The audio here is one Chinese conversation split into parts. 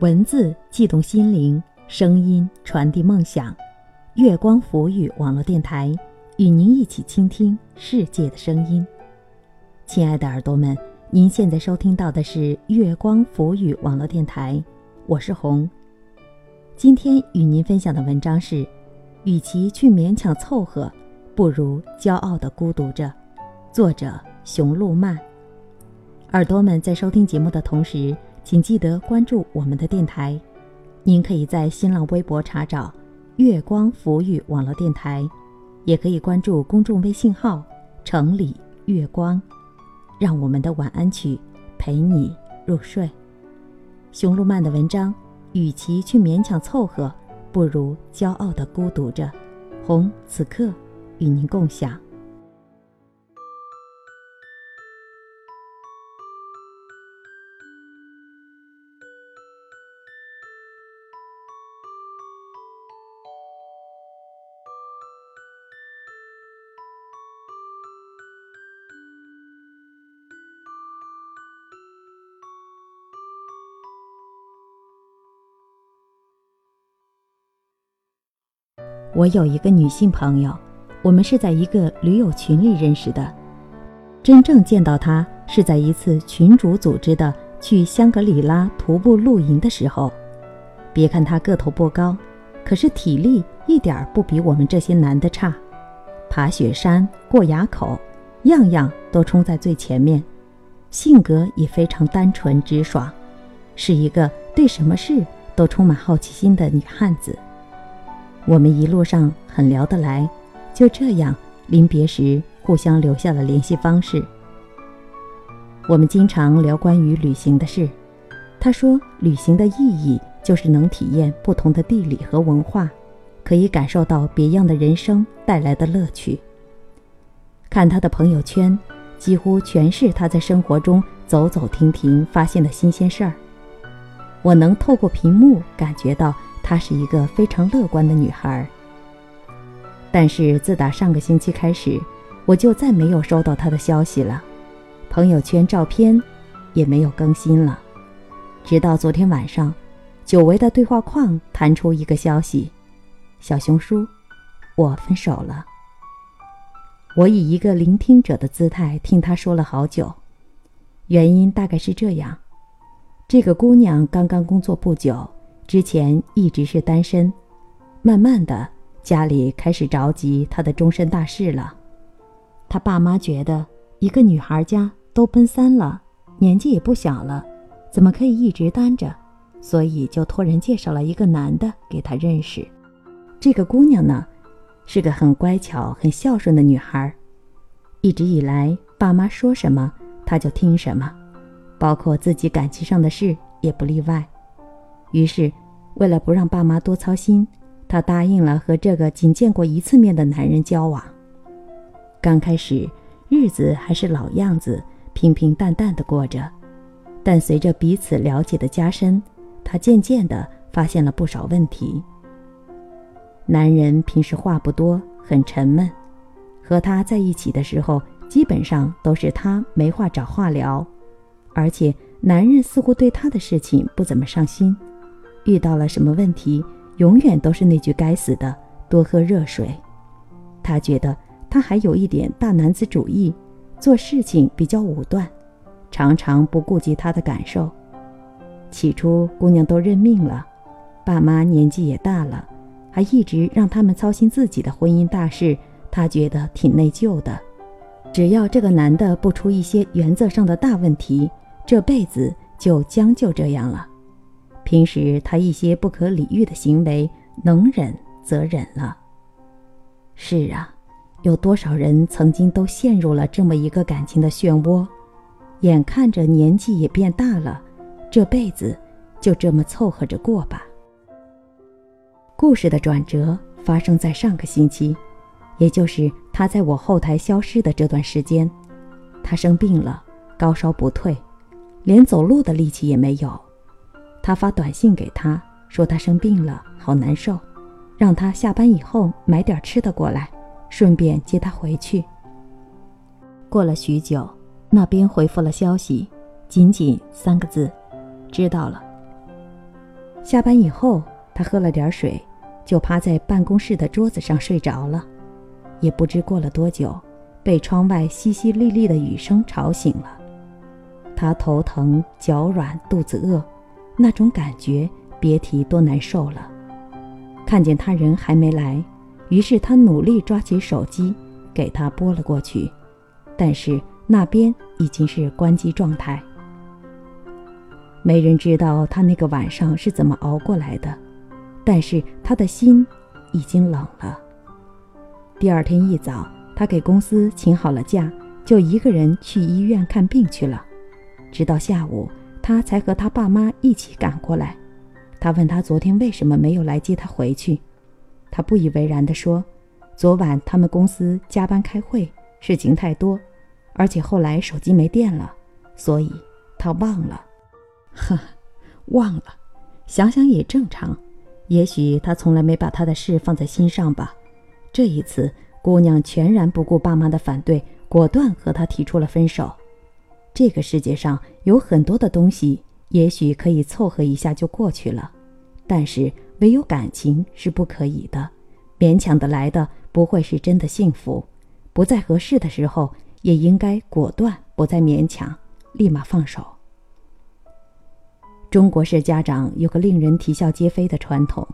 文字悸动心灵，声音传递梦想。月光浮语网络电台与您一起倾听世界的声音。亲爱的耳朵们，您现在收听到的是月光浮语网络电台，我是红。今天与您分享的文章是：与其去勉强凑合，不如骄傲的孤独着。作者：熊路漫。耳朵们在收听节目的同时，请记得关注我们的电台。您可以在新浪微博查找“月光浮语网络电台”，也可以关注公众微信号“城里月光”，让我们的晚安曲陪你入睡。熊路曼的文章，与其去勉强凑合，不如骄傲的孤独着。红此刻与您共享。我有一个女性朋友，我们是在一个驴友群里认识的。真正见到她是在一次群主组织的去香格里拉徒步露营的时候。别看她个头不高，可是体力一点儿不比我们这些男的差。爬雪山、过垭口，样样都冲在最前面。性格也非常单纯直爽，是一个对什么事都充满好奇心的女汉子。我们一路上很聊得来，就这样临别时互相留下了联系方式。我们经常聊关于旅行的事，他说旅行的意义就是能体验不同的地理和文化，可以感受到别样的人生带来的乐趣。看他的朋友圈，几乎全是他在生活中走走停停发现的新鲜事儿。我能透过屏幕感觉到。她是一个非常乐观的女孩，但是自打上个星期开始，我就再没有收到她的消息了，朋友圈照片也没有更新了。直到昨天晚上，久违的对话框弹出一个消息：“小熊叔，我分手了。”我以一个聆听者的姿态听她说了好久，原因大概是这样：这个姑娘刚刚工作不久。之前一直是单身，慢慢的家里开始着急他的终身大事了。他爸妈觉得一个女孩家都奔三了，年纪也不小了，怎么可以一直单着？所以就托人介绍了一个男的给他认识。这个姑娘呢，是个很乖巧、很孝顺的女孩，一直以来爸妈说什么她就听什么，包括自己感情上的事也不例外。于是。为了不让爸妈多操心，她答应了和这个仅见过一次面的男人交往。刚开始，日子还是老样子，平平淡淡的过着。但随着彼此了解的加深，她渐渐的发现了不少问题。男人平时话不多，很沉闷，和他在一起的时候，基本上都是他没话找话聊，而且男人似乎对她的事情不怎么上心。遇到了什么问题，永远都是那句该死的“多喝热水”。他觉得他还有一点大男子主义，做事情比较武断，常常不顾及他的感受。起初，姑娘都认命了，爸妈年纪也大了，还一直让他们操心自己的婚姻大事，她觉得挺内疚的。只要这个男的不出一些原则上的大问题，这辈子就将就这样了。平时他一些不可理喻的行为，能忍则忍了。是啊，有多少人曾经都陷入了这么一个感情的漩涡，眼看着年纪也变大了，这辈子就这么凑合着过吧。故事的转折发生在上个星期，也就是他在我后台消失的这段时间，他生病了，高烧不退，连走路的力气也没有。他发短信给他，说他生病了，好难受，让他下班以后买点吃的过来，顺便接他回去。过了许久，那边回复了消息，仅仅三个字：知道了。下班以后，他喝了点水，就趴在办公室的桌子上睡着了。也不知过了多久，被窗外淅淅沥沥的雨声吵醒了。他头疼、脚软、肚子饿，那种感觉别提多难受了。看见他人还没来，于是他努力抓起手机，给他拨了过去，但是那边已经是关机状态。没人知道他那个晚上是怎么熬过来的，但是他的心已经冷了。第二天一早，他给公司请好了假，就一个人去医院看病去了。直到下午，他才和他爸妈一起赶过来。他问他昨天为什么没有来接他回去，他不以为然地说：“昨晚他们公司加班开会，事情太多，而且后来手机没电了，所以他忘了。”呵，忘了，想想也正常。也许他从来没把他的事放在心上吧。这一次，姑娘全然不顾爸妈的反对，果断和他提出了分手。这个世界上有很多的东西，也许可以凑合一下就过去了，但是唯有感情是不可以的，勉强得来的不会是真的幸福。不再合适的时候，也应该果断，不再勉强，立马放手。中国式家长有个令人啼笑皆非的传统，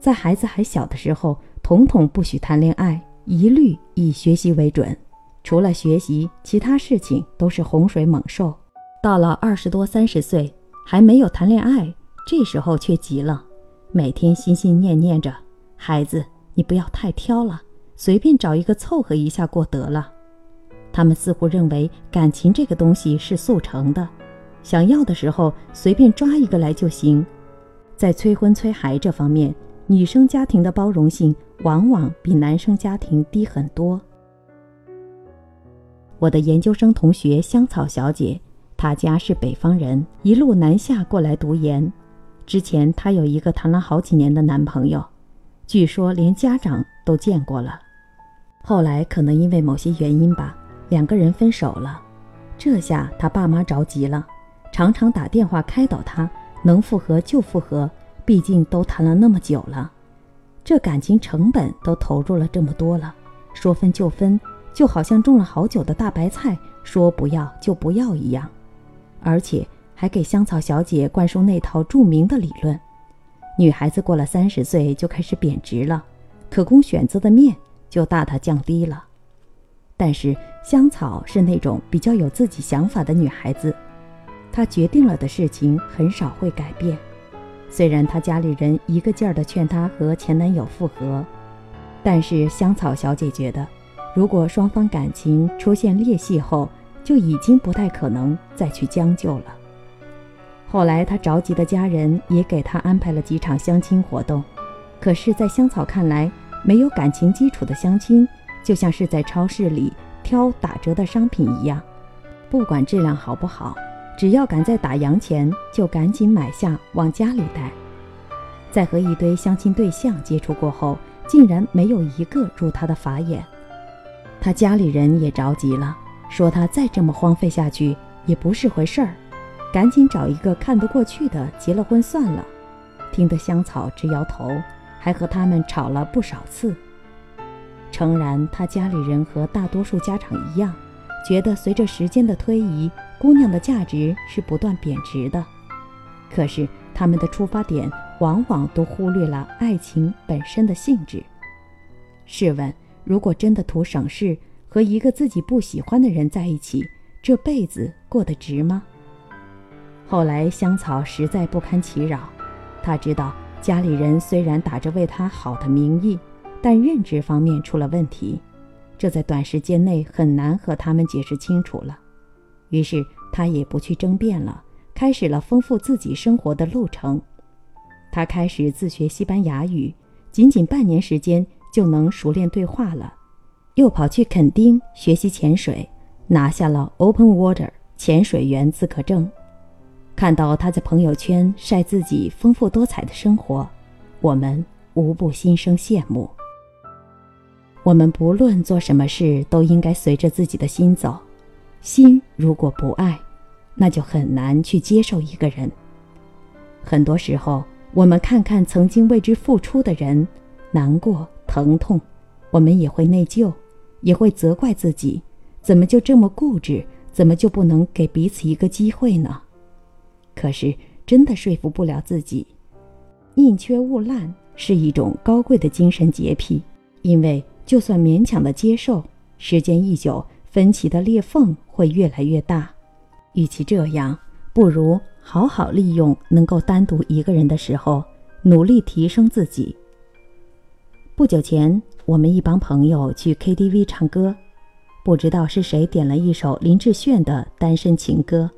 在孩子还小的时候，统统不许谈恋爱，一律以学习为准。除了学习，其他事情都是洪水猛兽。到了二十多、三十岁，还没有谈恋爱，这时候却急了，每天心心念念着：孩子，你不要太挑了，随便找一个凑合一下过得了。他们似乎认为感情这个东西是速成的。想要的时候随便抓一个来就行，在催婚催孩这方面，女生家庭的包容性往往比男生家庭低很多。我的研究生同学香草小姐，她家是北方人，一路南下过来读研。之前她有一个谈了好几年的男朋友，据说连家长都见过了。后来可能因为某些原因吧，两个人分手了。这下她爸妈着急了。常常打电话开导她，能复合就复合，毕竟都谈了那么久了，这感情成本都投入了这么多了，说分就分，就好像种了好久的大白菜，说不要就不要一样，而且还给香草小姐灌输那套著名的理论：女孩子过了三十岁就开始贬值了，可供选择的面就大大降低了。但是香草是那种比较有自己想法的女孩子。她决定了的事情很少会改变，虽然她家里人一个劲儿的劝她和前男友复合，但是香草小姐觉得，如果双方感情出现裂隙后，就已经不太可能再去将就了。后来他着急的家人也给他安排了几场相亲活动，可是，在香草看来，没有感情基础的相亲，就像是在超市里挑打折的商品一样，不管质量好不好。只要赶在打烊前，就赶紧买下往家里带。在和一堆相亲对象接触过后，竟然没有一个入他的法眼。他家里人也着急了，说他再这么荒废下去也不是回事儿，赶紧找一个看得过去的结了婚算了。听得香草直摇头，还和他们吵了不少次。诚然，他家里人和大多数家长一样。觉得随着时间的推移，姑娘的价值是不断贬值的。可是他们的出发点往往都忽略了爱情本身的性质。试问，如果真的图省事，和一个自己不喜欢的人在一起，这辈子过得值吗？后来香草实在不堪其扰，他知道家里人虽然打着为他好的名义，但认知方面出了问题。这在短时间内很难和他们解释清楚了，于是他也不去争辩了，开始了丰富自己生活的路程。他开始自学西班牙语，仅仅半年时间就能熟练对话了。又跑去垦丁学习潜水，拿下了 Open Water 潜水员资格证。看到他在朋友圈晒自己丰富多彩的生活，我们无不心生羡慕。我们不论做什么事，都应该随着自己的心走。心如果不爱，那就很难去接受一个人。很多时候，我们看看曾经为之付出的人，难过、疼痛，我们也会内疚，也会责怪自己，怎么就这么固执？怎么就不能给彼此一个机会呢？可是真的说服不了自己。宁缺毋滥是一种高贵的精神洁癖，因为就算勉强的接受，时间一久，分歧的裂缝会越来越大。与其这样，不如好好利用能够单独一个人的时候，努力提升自己。不久前，我们一帮朋友去 KTV 唱歌，不知道是谁点了一首林志炫的《单身情歌》，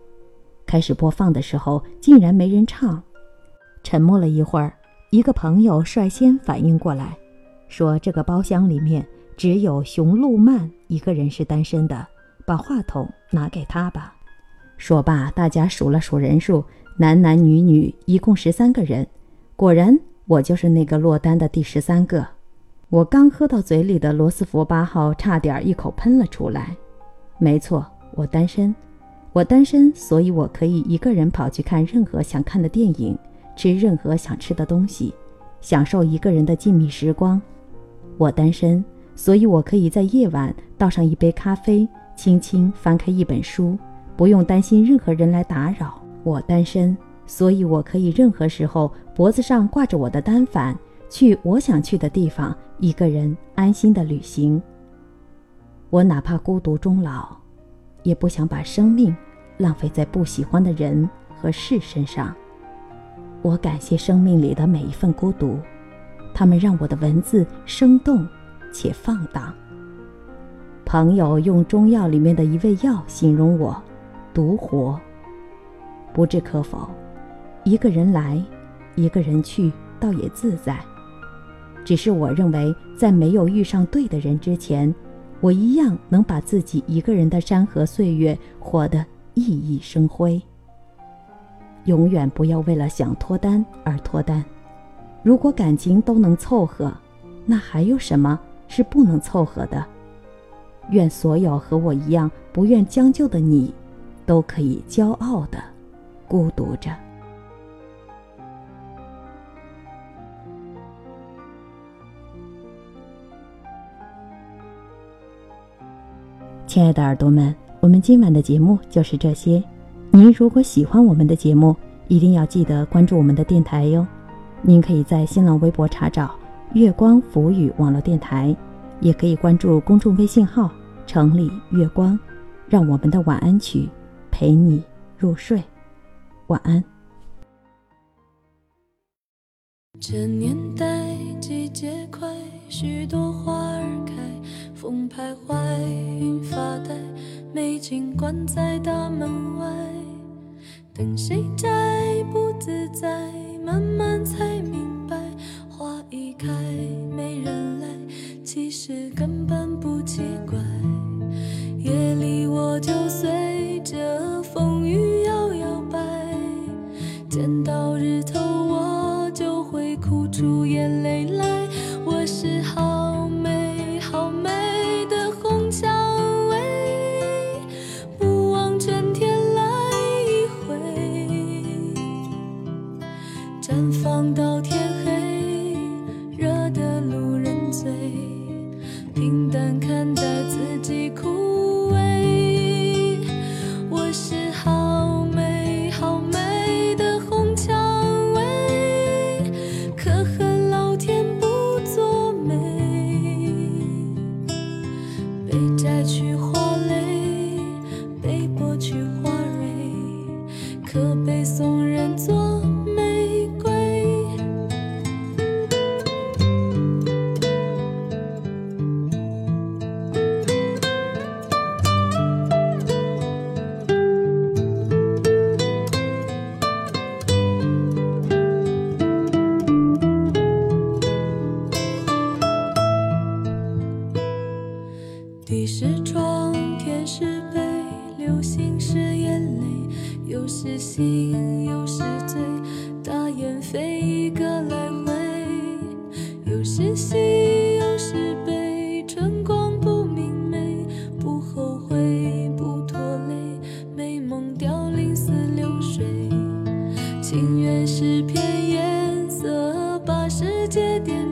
开始播放的时候，竟然没人唱。沉默了一会儿，一个朋友率先反应过来，说：“这个包厢里面只有熊路曼一个人是单身的，把话筒拿给他吧。”说罢，大家数了数人数，男男女女一共十三个人。果然，我就是那个落单的第十三个。我刚喝到嘴里的罗斯福八号，差点一口喷了出来。没错，我单身，我单身，所以我可以一个人跑去看任何想看的电影。吃任何想吃的东西，享受一个人的静谧时光。我单身，所以我可以在夜晚倒上一杯咖啡，轻轻翻开一本书，不用担心任何人来打扰。我单身，所以我可以任何时候脖子上挂着我的单反，去我想去的地方，一个人安心的旅行。我哪怕孤独终老，也不想把生命浪费在不喜欢的人和事身上。我感谢生命里的每一份孤独，他们让我的文字生动且放荡。朋友用中药里面的一味药形容我，独活。不置可否，一个人来，一个人去，倒也自在。只是我认为，在没有遇上对的人之前，我一样能把自己一个人的山河岁月活得熠熠生辉。永远不要为了想脱单而脱单。如果感情都能凑合，那还有什么是不能凑合的？愿所有和我一样不愿将就的你，都可以骄傲的孤独着。亲爱的耳朵们，我们今晚的节目就是这些。您如果喜欢我们的节目，一定要记得关注我们的电台哟。您可以在新浪微博查找“月光浮语网络电台”，也可以关注公众微信号“城里月光”，让我们的晚安曲陪你入睡。晚安。这年代季节快，许多花，风徘徊，云发呆，美景关在大门外。等谁摘不自在，慢慢才明白，花一开没人来，其实根本不奇怪。夜里我就随着世界点